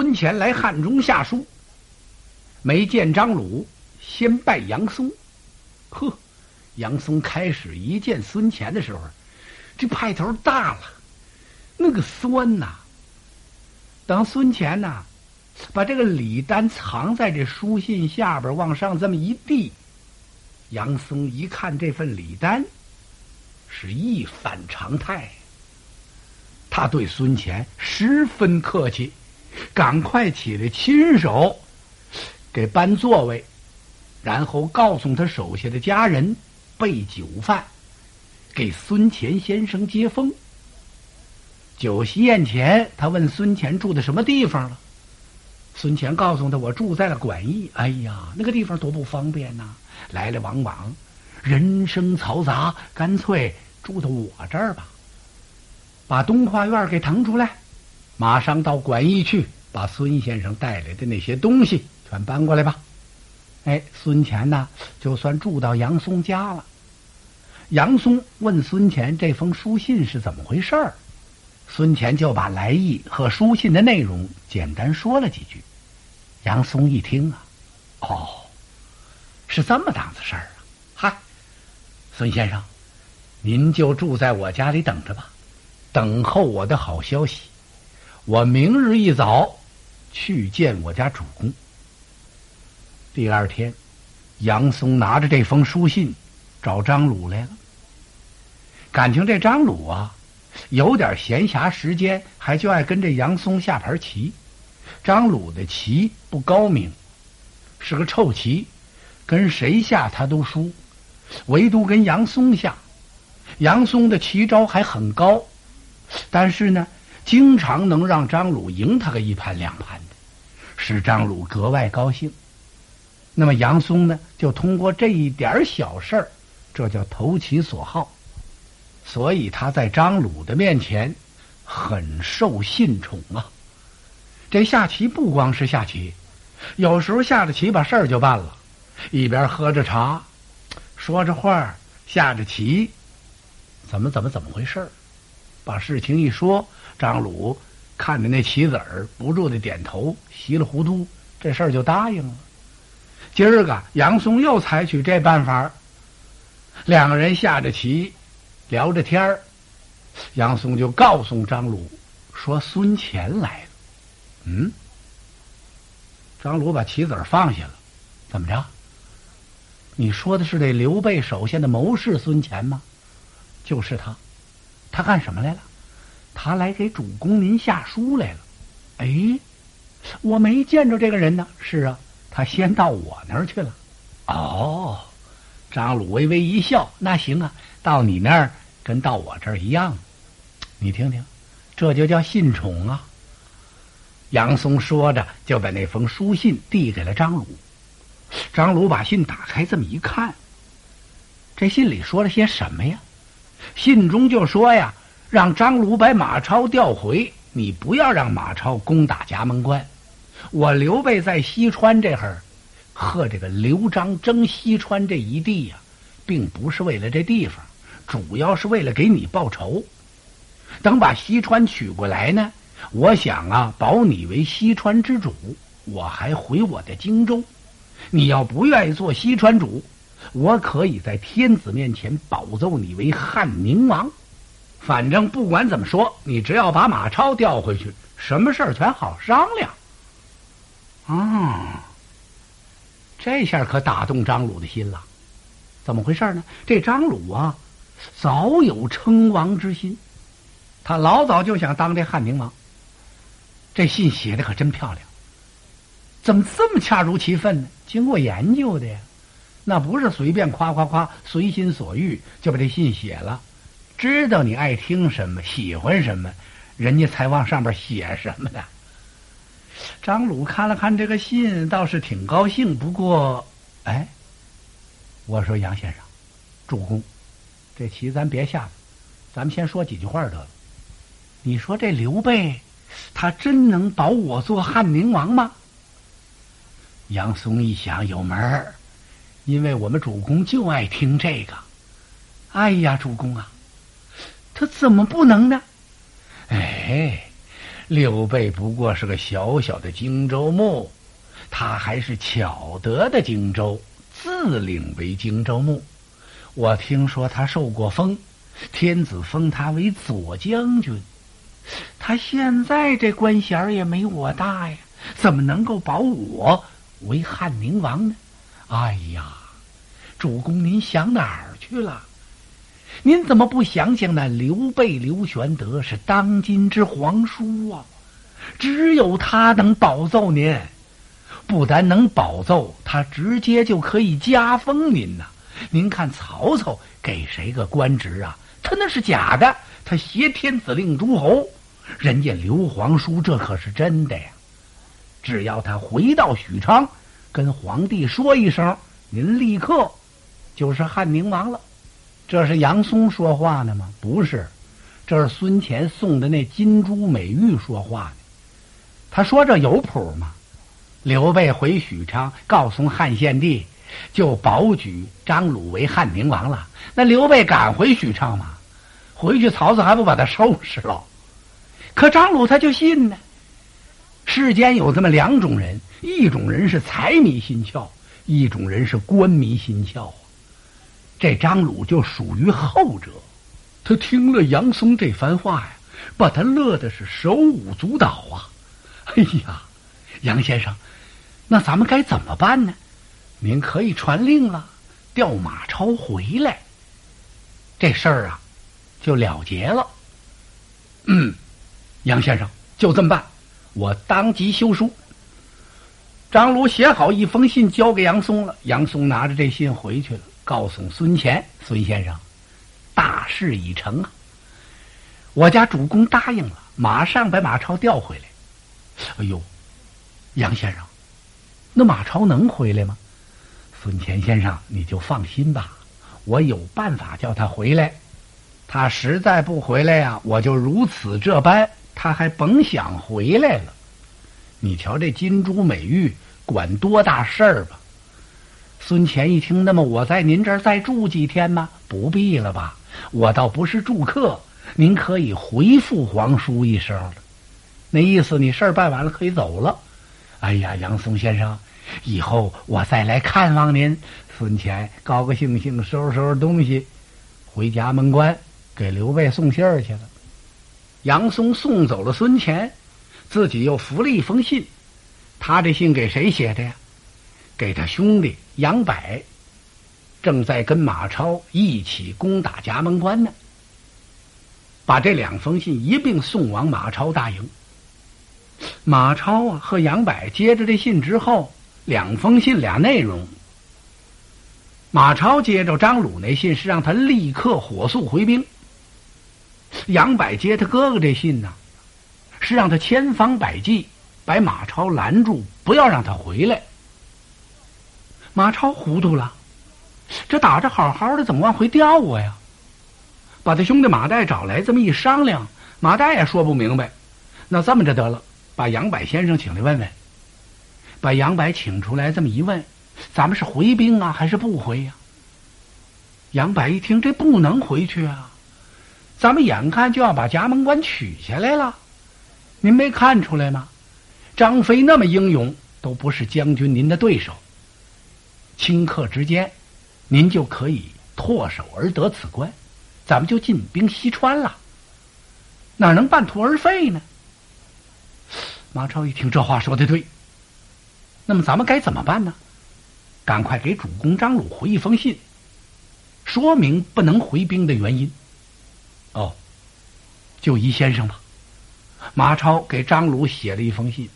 孙乾来汉中下书，没见张鲁，先拜杨松。呵，杨松开始一见孙乾的时候，这派头大了，那个酸呐！等孙乾呐，把这个礼单藏在这书信下边，往上这么一递，杨松一看这份礼单，是一反常态。他对孙乾十分客气，赶快起来亲手给搬座位，然后告诉他手下的家人备酒饭，给孙乾先生接风。酒席宴前，他问孙乾住的什么地方了。孙乾告诉他：“我住在了馆驿。”哎呀，那个地方多不方便呐，来来往往，人声嘈杂，干脆住到我这儿吧。把东跨院给腾出来，马上到馆驿去，把孙先生带来的那些东西全搬过来吧。哎，孙乾呢，就算住到杨松家了。杨松问孙乾这封书信是怎么回事儿，孙乾就把来意和书信的内容简单说了几句。杨松一听啊，哦，是这么档子事儿啊！嗨，孙先生，您就住在我家里等着吧。等候我的好消息，我明日一早去见我家主公。第二天，杨松拿着这封书信找张鲁来了。感情这张鲁啊，有点闲暇时间，还就爱跟这杨松下盘棋。张鲁的棋不高明，是个臭棋，跟谁下他都输，唯独跟杨松下，杨松的棋招还很高。但是呢，经常能让张鲁赢他个一盘两盘的，使张鲁格外高兴。那么杨松呢，就通过这一点小事儿，这叫投其所好，所以他在张鲁的面前很受信宠啊。这下棋不光是下棋，有时候下着棋把事儿就办了，一边喝着茶，说着话，下着棋，怎么怎么怎么回事儿？把事情一说，张鲁看着那棋子儿，不住的点头，稀里糊涂，这事儿就答应了。今儿个杨松又采取这办法，两个人下着棋，聊着天儿，杨松就告诉张鲁说：“孙乾来了。”嗯，张鲁把棋子儿放下了，怎么着？你说的是这刘备手下的谋士孙乾吗？就是他。他干什么来了？他来给主公您下书来了。哎，我没见着这个人呢。是啊，他先到我那儿去了。哦，张鲁微微一笑。那行啊，到你那儿跟到我这儿一样。你听听，这就叫信宠啊。杨松说着，就把那封书信递给了张鲁。张鲁把信打开，这么一看，这信里说了些什么呀？信中就说呀，让张鲁把马超调回，你不要让马超攻打葭门关。我刘备在西川这会儿，和这个刘璋争西川这一地呀，并不是为了这地方，主要是为了给你报仇。等把西川取过来呢，我想啊，保你为西川之主，我还回我的荆州。你要不愿意做西川主。我可以在天子面前保奏你为汉宁王，反正不管怎么说，你只要把马超调回去，什么事儿全好商量。啊，这下可打动张鲁的心了。怎么回事呢？这张鲁啊，早有称王之心，他老早就想当这汉宁王。这信写的可真漂亮，怎么这么恰如其分呢？经过研究的呀。那不是随便夸夸夸，随心所欲就把这信写了，知道你爱听什么，喜欢什么，人家才往上边写什么的。张鲁看了看这个信，倒是挺高兴。不过，哎，我说杨先生，主公，这棋咱别下了，咱们先说几句话得了。你说这刘备，他真能保我做汉宁王吗？杨松一想，有门儿。因为我们主公就爱听这个，哎呀，主公啊，他怎么不能呢？哎，刘备不过是个小小的荆州牧，他还是巧得的荆州，自领为荆州牧。我听说他受过封，天子封他为左将军。他现在这官衔也没我大呀，怎么能够保我为汉宁王呢？哎呀，主公，您想哪儿去了？您怎么不想想那刘备刘玄德是当今之皇叔啊？只有他能保奏您，不但能保奏，他直接就可以加封您呐。您看曹操给谁个官职啊？他那是假的，他挟天子令诸侯。人家刘皇叔这可是真的呀！只要他回到许昌，跟皇帝说一声，您立刻就是汉宁王了。这是杨松说话呢吗？不是，这是孙乾送的那金珠美玉说话呢。他说这有谱吗？刘备回许昌，告诉汉献帝，就保举张鲁为汉宁王了。那刘备敢回许昌吗？回去曹操还不把他收拾了？可张鲁他就信呢。世间有这么两种人，一种人是财迷心窍，一种人是官迷心窍。这张鲁就属于后者。他听了杨松这番话呀，把他乐的是手舞足蹈啊！哎呀，杨先生，那咱们该怎么办呢？您可以传令了，调马超回来。这事儿啊，就了结了。嗯。杨先生，就这么办，我当即修书。张鲁写好一封信，交给杨松了。杨松拿着这信回去了，告诉孙乾：“孙先生，大事已成啊！我家主公答应了，马上把马超调回来。”哎呦，杨先生，那马超能回来吗？孙乾先生，你就放心吧，我有办法叫他回来。他实在不回来呀，我就如此这般。他还甭想回来了，你瞧这金珠美玉管多大事儿吧？孙权一听，那么我在您这儿再住几天吗？不必了吧，我倒不是住客，您可以回复皇叔一声了。那意思，你事儿办完了可以走了。哎呀，杨松先生，以后我再来看望您。孙权高高兴兴收拾收拾东西，回家门关给刘备送信儿去了。杨松送走了孙权，自己又扶了一封信。他这信给谁写的呀？给他兄弟杨柏，正在跟马超一起攻打夹门关呢。把这两封信一并送往马超大营。马超啊和杨柏接着这信之后，两封信俩内容。马超接着张鲁那信是让他立刻火速回兵。杨柏接他哥哥这信呢，是让他千方百计把马超拦住，不要让他回来。马超糊涂了，这打着好好的，怎么往回调我呀？把他兄弟马岱找来，这么一商量，马岱也说不明白。那这么着得了，把杨柏先生请来问问。把杨柏请出来，这么一问，咱们是回兵啊，还是不回呀？杨柏一听，这不能回去啊。咱们眼看就要把葭门关取下来了，您没看出来吗？张飞那么英勇，都不是将军您的对手。顷刻之间，您就可以唾手而得此关，咱们就进兵西川了。哪能半途而废呢？马超一听这话说的对，那么咱们该怎么办呢？赶快给主公张鲁回一封信，说明不能回兵的原因。哦，就依先生吧。马超给张鲁写了一封信。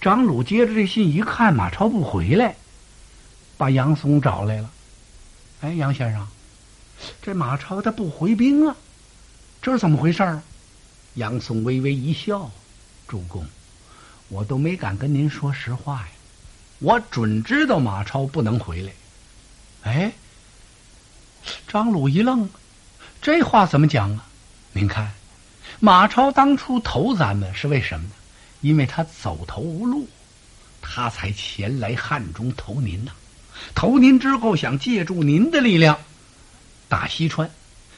张鲁接着这信一看，马超不回来，把杨松找来了。哎，杨先生，这马超他不回兵啊，这是怎么回事啊？杨松微微一笑：“主公，我都没敢跟您说实话呀，我准知道马超不能回来。”哎，张鲁一愣。这话怎么讲啊？您看，马超当初投咱们是为什么呢？因为他走投无路，他才前来汉中投您呐。投您之后，想借助您的力量打西川，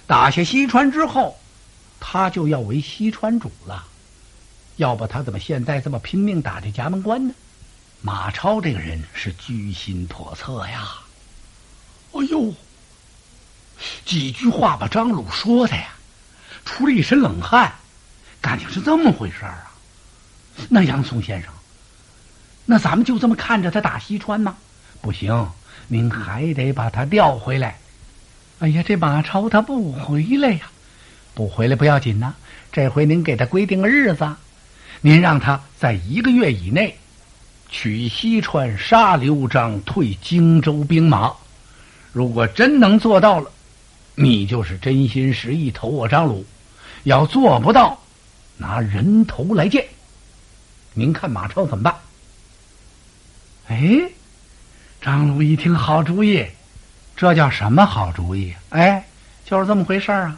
打下西川之后，他就要为西川主了。要不他怎么现在这么拼命打这夹门关呢？马超这个人是居心叵测呀！哎呦，几句话把张鲁说的呀，出了一身冷汗。感情是这么回事儿啊？那杨松先生，那咱们就这么看着他打西川吗？不行，您还得把他调回来。哎呀，这马超他不回来呀，不回来不要紧呐。这回您给他规定个日子，您让他在一个月以内取西川，杀刘璋，退荆州兵马。如果真能做到了，你就是真心实意投我张鲁；要做不到，拿人头来见，您看马超怎么办？哎，张鲁一听好主意，这叫什么好主意？哎，就是这么回事啊！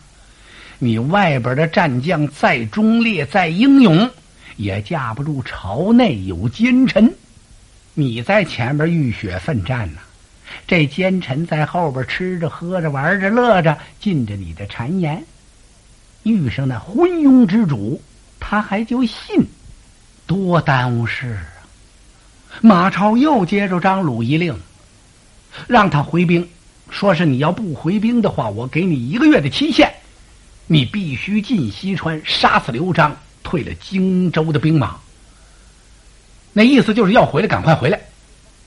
你外边的战将再忠烈再英勇，也架不住朝内有奸臣。你在前边浴血奋战呢，这奸臣在后边吃着喝着玩着乐着，进着你的谗言。遇上那昏庸之主，他还就信，多耽误事！马超又接着张鲁一令，让他回兵，说是你要不回兵的话，我给你一个月的期限，你必须进西川杀死刘璋，退了荆州的兵马。那意思就是要回来，赶快回来；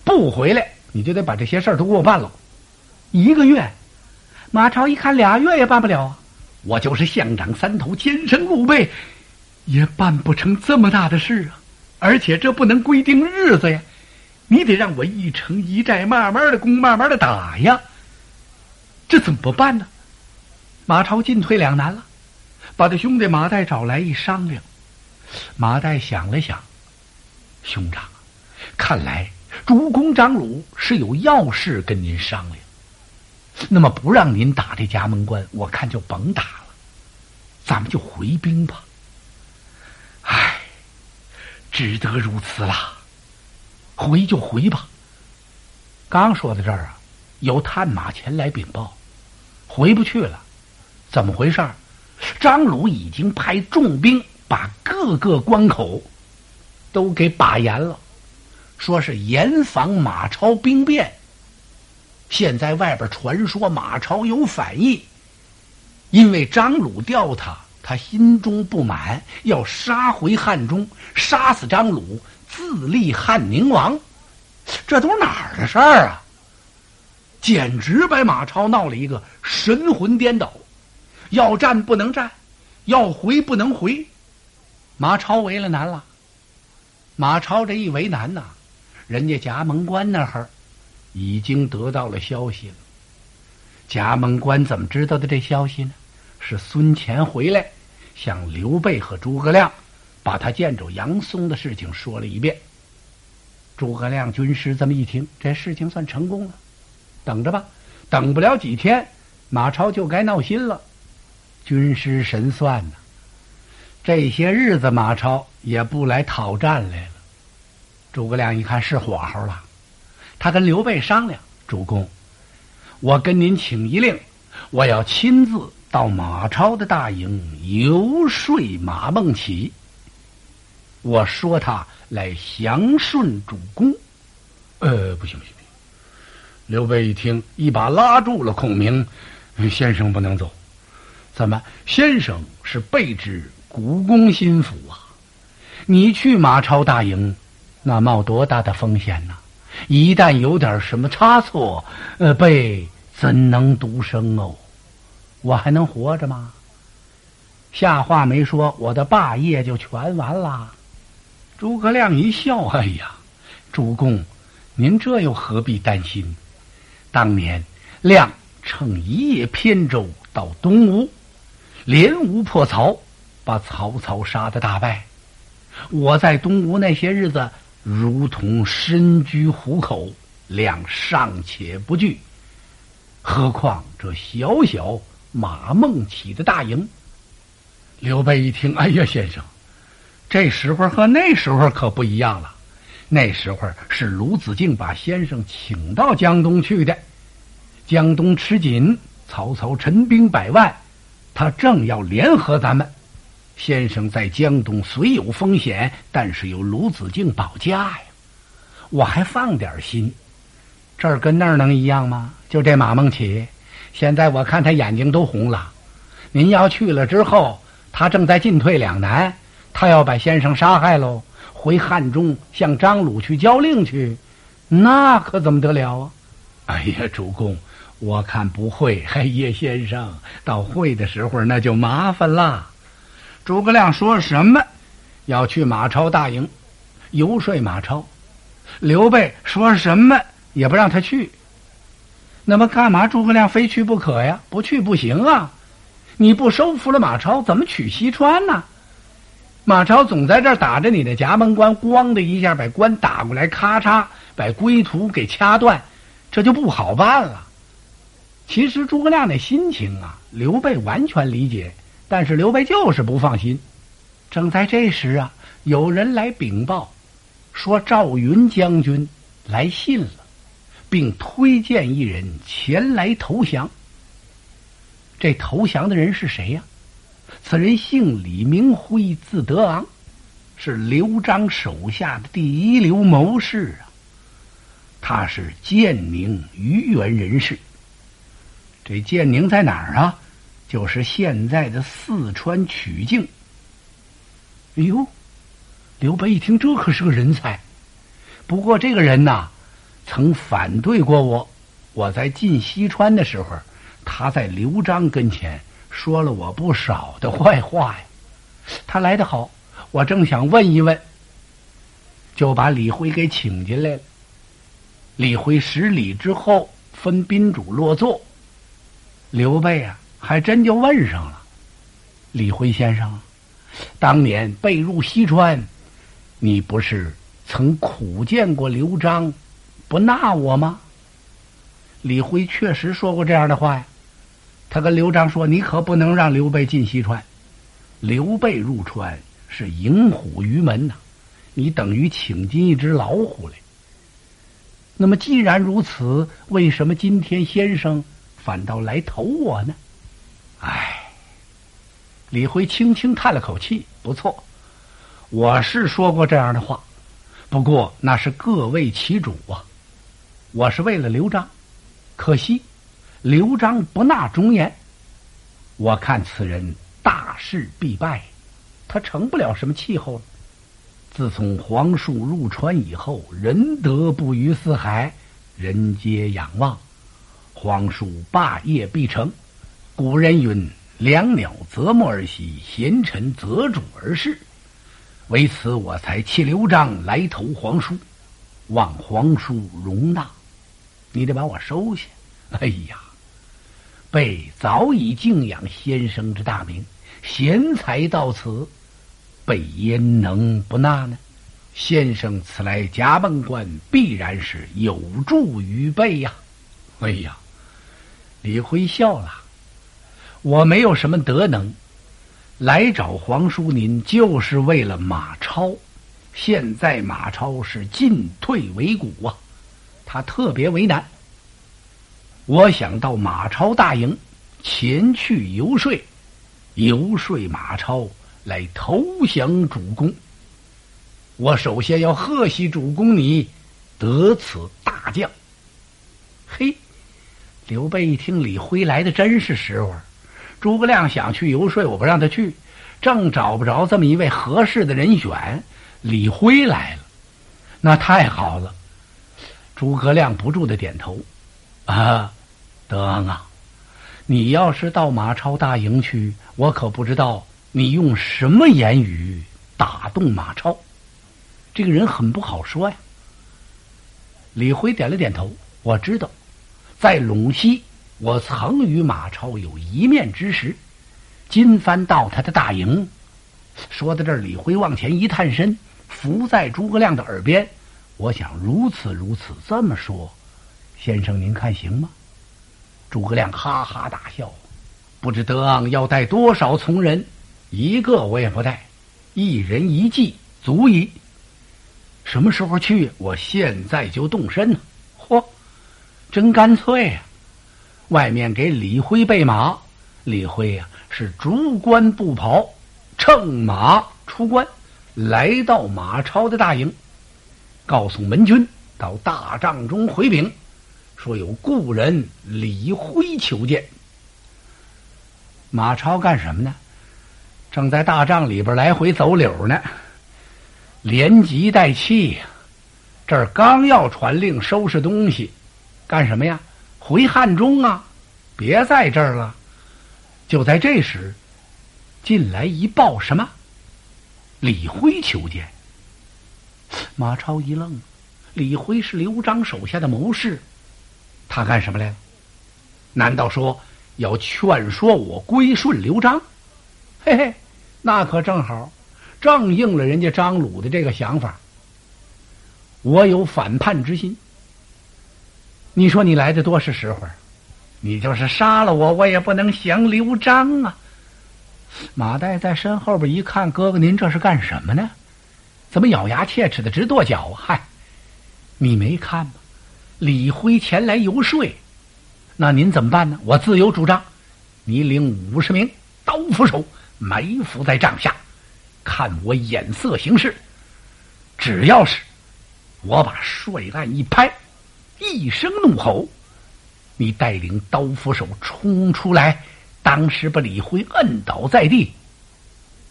不回来，你就得把这些事儿都给我办了。一个月，马超一看俩月也办不了啊。我就是象长三头，天生鹿背，也办不成这么大的事啊！而且这不能规定日子呀，你得让我一城一寨慢慢的攻，慢慢的打呀。这怎么办呢？马超进退两难了，把他兄弟马岱找来一商量。马岱想了想，兄长，看来主公张鲁是有要事跟您商量。那么不让您打这夹门关，我看就甭打了，咱们就回兵吧。唉，只得如此啦，回就回吧。刚说到这儿啊，有探马前来禀报，回不去了。怎么回事？张鲁已经派重兵把各个关口都给把严了，说是严防马超兵变。现在外边传说马超有反意，因为张鲁调他，他心中不满，要杀回汉中，杀死张鲁，自立汉宁王。这都是哪儿的事儿啊？简直把马超闹了一个神魂颠倒，要战不能战，要回不能回，马超为了难了。马超这一为难呐，人家夹门关那儿。已经得到了消息了。夹门关怎么知道的这消息呢？是孙乾回来，向刘备和诸葛亮把他见着杨松的事情说了一遍。诸葛亮军师这么一听，这事情算成功了。等着吧，等不了几天，马超就该闹心了。军师神算呢，这些日子马超也不来讨战来了。诸葛亮一看是火候了。他跟刘备商量：“主公，我跟您请一令，我要亲自到马超的大营游说马孟起。我说他来降顺主公。”呃，不行不行不行！刘备一听，一把拉住了孔明：“先生不能走，怎么？先生是备至古公心腹啊！你去马超大营，那冒多大的风险呢？”一旦有点什么差错，呃，备怎能独生哦？我还能活着吗？下话没说，我的霸业就全完了。诸葛亮一笑：“哎呀，主公，您这又何必担心？当年亮乘一叶扁舟到东吴，连吴破曹，把曹操杀的大败。我在东吴那些日子。”如同身居虎口，亮尚且不惧，何况这小小马孟起的大营？刘备一听，哎呀，先生，这时候和那时候可不一样了。那时候是卢子敬把先生请到江东去的，江东吃紧，曹操陈兵百万，他正要联合咱们。先生在江东虽有风险，但是有卢子敬保驾呀，我还放点心。这儿跟那儿能一样吗？就这马孟起，现在我看他眼睛都红了。您要去了之后，他正在进退两难，他要把先生杀害喽，回汉中向张鲁去交令去，那可怎么得了啊？哎呀，主公，我看不会。哎，叶先生到会的时候那就麻烦啦。诸葛亮说什么要去马超大营游说马超，刘备说什么也不让他去。那么干嘛诸葛亮非去不可呀？不去不行啊！你不收服了马超，怎么取西川呢？马超总在这打着你的夹门关，咣的一下把关打过来，咔嚓把归途给掐断，这就不好办了。其实诸葛亮那心情啊，刘备完全理解。但是刘备就是不放心。正在这时啊，有人来禀报，说赵云将军来信了，并推荐一人前来投降。这投降的人是谁呀？此人姓李，名辉，字德昂，是刘璋手下的第一流谋士啊。他是建宁虞园人士。这建宁在哪儿啊？就是现在的四川曲靖。哎呦，刘备一听，这可是个人才。不过这个人呐，曾反对过我。我在进西川的时候，他在刘璋跟前说了我不少的坏话呀。他来得好，我正想问一问，就把李辉给请进来了。李辉十礼之后，分宾主落座。刘备啊。还真就问上了，李辉先生，当年被入西川，你不是曾苦见过刘璋不纳我吗？李辉确实说过这样的话呀。他跟刘璋说：“你可不能让刘备进西川，刘备入川是迎虎于门呐，你等于请进一只老虎来。那么既然如此，为什么今天先生反倒来投我呢？”唉，李辉轻轻叹了口气。不错，我是说过这样的话，不过那是各为其主啊。我是为了刘璋，可惜刘璋不纳忠言。我看此人大势必败，他成不了什么气候了。自从皇叔入川以后，仁德不于四海，人皆仰望。皇叔霸业必成。古人云：“良鸟择木而栖，贤臣择主而事。”为此，我才弃刘璋来投皇叔，望皇叔容纳。你得把我收下。哎呀，备早已敬仰先生之大名，贤才到此，备焉能不纳呢？先生此来夹门关，必然是有助于备呀。哎呀，李辉笑了。我没有什么德能，来找皇叔您就是为了马超。现在马超是进退维谷啊，他特别为难。我想到马超大营前去游说，游说马超来投降主公。我首先要贺喜主公你得此大将。嘿，刘备一听李辉来的真是时候。诸葛亮想去游说，我不让他去，正找不着这么一位合适的人选。李辉来了，那太好了。诸葛亮不住的点头。啊，德昂啊，你要是到马超大营去，我可不知道你用什么言语打动马超。这个人很不好说呀。李辉点了点头，我知道，在陇西。我曾与马超有一面之识，今番到他的大营，说到这儿，李辉往前一探身，伏在诸葛亮的耳边。我想如此如此这么说，先生您看行吗？诸葛亮哈哈大笑，不知德昂要带多少从人，一个我也不带，一人一骑足矣。什么时候去？我现在就动身呢。嚯，真干脆呀！外面给李辉备马，李辉呀是竹冠布袍，乘马出关，来到马超的大营，告诉门军到大帐中回禀，说有故人李辉求见。马超干什么呢？正在大帐里边来回走柳呢，连急带气呀。这儿刚要传令收拾东西，干什么呀？回汉中啊！别在这儿了。就在这时，进来一报什么？李辉求见。马超一愣，李辉是刘璋手下的谋士，他干什么来了？难道说要劝说我归顺刘璋？嘿嘿，那可正好，正应了人家张鲁的这个想法。我有反叛之心。你说你来的多是时候，你就是杀了我，我也不能降刘璋啊！马岱在身后边一看，哥哥您这是干什么呢？怎么咬牙切齿的直跺脚啊？嗨，你没看吗？李辉前来游说，那您怎么办呢？我自有主张，你领五十名刀斧手埋伏在帐下，看我眼色行事。只要是。我把帅案一拍，一声怒吼，你带领刀斧手冲出来，当时把李辉摁倒在地，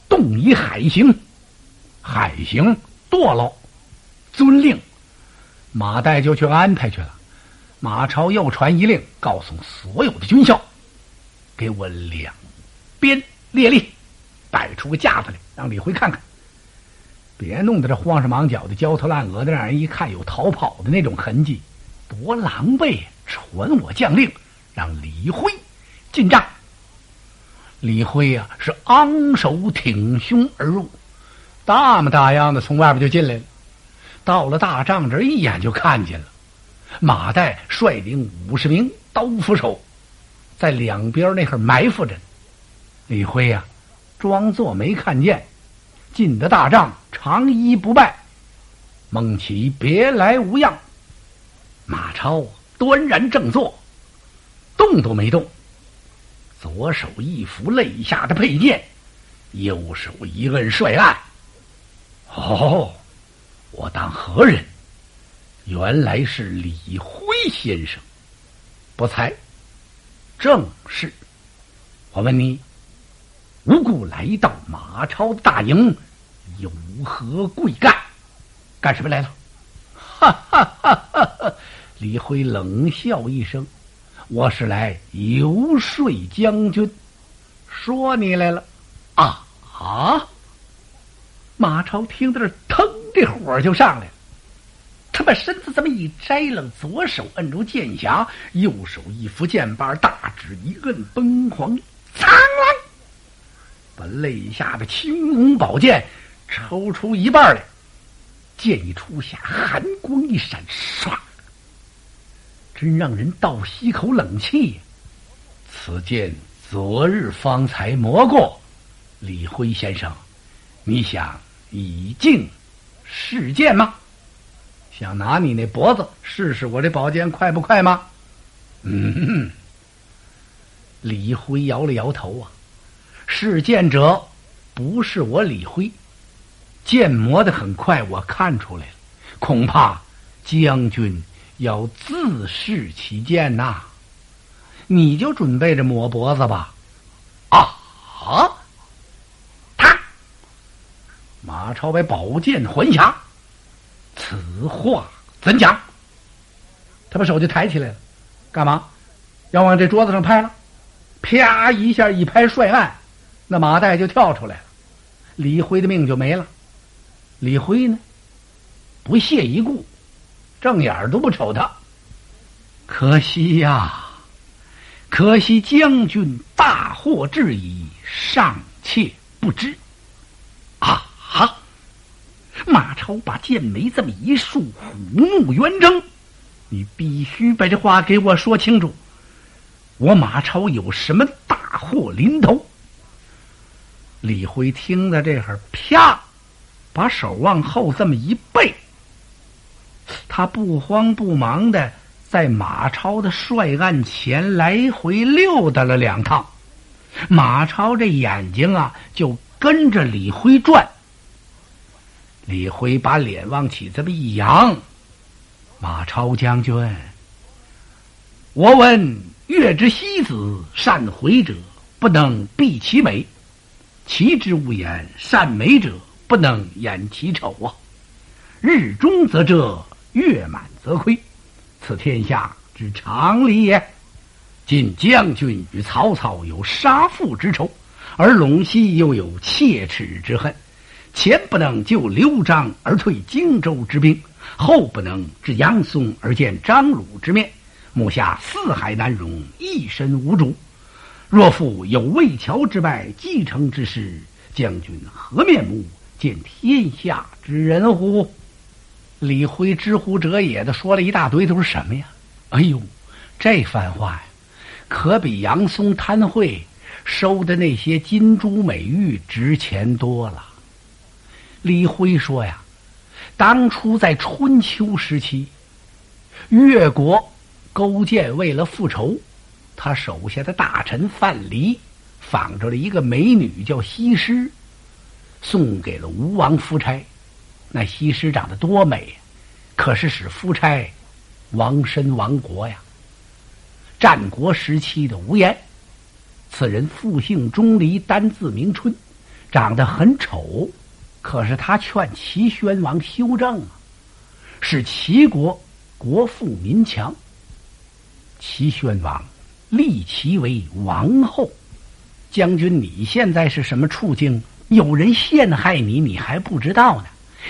动以海刑，海刑堕落，遵令，马岱就去安排去了。马超又传一令，告诉所有的军校，给我两边列立，摆出个架子来，让李辉看看。别弄得这慌手忙脚的、焦头烂额的，让人一看有逃跑的那种痕迹，多狼狈！传我将令，让李辉进帐。李辉呀，是昂首挺胸而入，大模大样的从外边就进来了。到了大帐这一眼就看见了马岱率领五十名刀斧手，在两边那块埋伏着。李辉呀，装作没看见。进得大帐，长揖不拜，孟起别来无恙。马超端然正坐，动都没动，左手一扶肋下的佩剑，右手一摁帅案。哦，我当何人？原来是李辉先生，不才，正是。我问你，无故来到马超大营？有何贵干？干什么来了？哈哈哈！哈李辉冷笑一声：“我是来游说将军，说你来了。”啊啊！马超听到这，腾的火就上来。他把身子这么一摘了，左手摁住剑匣，右手一扶剑把，大指一摁，崩黄，苍来，把肋下的青龙宝剑。抽出一半来，剑一出下，寒光一闪，唰！真让人倒吸口冷气。此剑昨日方才磨过，李辉先生，你想以镜试剑吗？想拿你那脖子试试我这宝剑快不快吗？嗯，李辉摇了摇头啊，试剑者不是我李辉。剑磨得很快，我看出来了，恐怕将军要自试其剑呐。你就准备着抹脖子吧。啊啊！马超把宝剑还下，此话怎讲？他把手就抬起来了，干嘛？要往这桌子上拍了？啪一下一拍，帅案，那马岱就跳出来了，李辉的命就没了。李辉呢？不屑一顾，正眼都不瞅他。可惜呀，可惜将军大祸至矣，尚且不知。好！马超把剑眉这么一竖，虎目圆睁。你必须把这话给我说清楚。我马超有什么大祸临头？李辉听到这会儿，啪！把手往后这么一背，他不慌不忙的在马超的帅案前来回溜达了两趟。马超这眼睛啊，就跟着李辉转。李辉把脸往起这么一扬，马超将军，我闻月之西子善回者，不能避其美；其之无言，善美者不能掩其丑啊！日中则遮，月满则亏，此天下之常理也。今将军与曹操有杀父之仇，而陇西又有切齿之恨。前不能救刘璋而退荆州之兵，后不能至杨松而见张鲁之面，目下四海难容，一身无主。若复有魏桥之败，继承之时，将军何面目见天下之人乎？李辉知乎者也的说了一大堆，都是什么呀？哎呦，这番话呀！可比杨松贪贿收的那些金珠美玉值钱多了。李辉说呀，当初在春秋时期，越国勾践为了复仇，他手下的大臣范蠡仿着了一个美女叫西施，送给了吴王夫差。那西施长得多美，可是使夫差亡身亡国呀。战国时期的无言，此人复姓钟离，单字明春，长得很丑，可是他劝齐宣王修正啊，使齐国国富民强。齐宣王立其为王后。将军，你现在是什么处境？有人陷害你，你还不知道呢。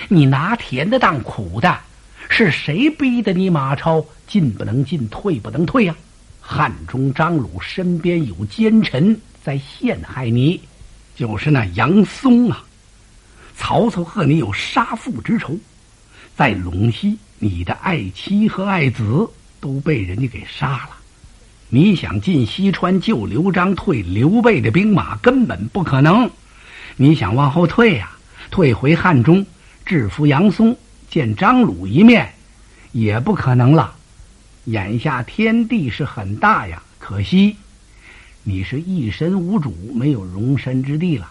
你拿甜的当苦的，是谁逼得你马超进不能进，退不能退呀？汉中张鲁身边有奸臣在陷害你，就是那杨松啊！曹操和你有杀父之仇，在陇西，你的爱妻和爱子都被人家给杀了。你想进西川救刘璋，退刘备的兵马根本不可能。你想往后退呀，退回汉中，制服杨松，见张鲁一面，也不可能了。眼下天地是很大呀，可惜你是一身无主，没有容身之地了。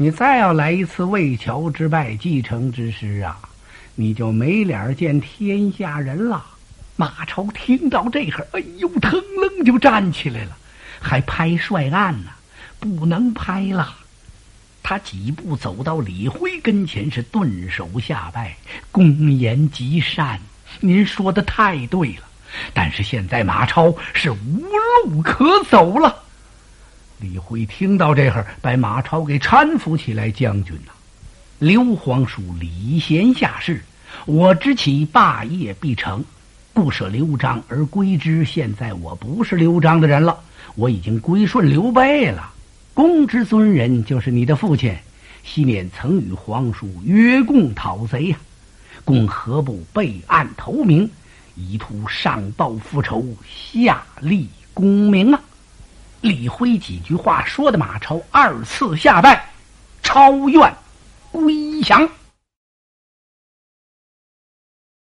你再要来一次魏桥之败，继承之师啊，你就没脸见天下人了。马超听到这会，哎呦，腾楞就站起来了，还拍帅案呢，不能拍了。他几步走到李辉跟前，是顿首下拜，公言极善。您说的太对了。但是现在马超是无路可走了。李辉听到这会儿，把马超给搀扶起来。将军呐，刘皇叔礼贤下士，我知其霸业必成，故舍刘璋而归之。现在我不是刘璋的人了，我已经归顺刘备了。公之尊人就是你的父亲，昔年曾与皇叔约共讨贼呀，公何不备案投明？以图上报复仇，下立功名啊！李辉几句话说的马超二次下拜，超愿归降。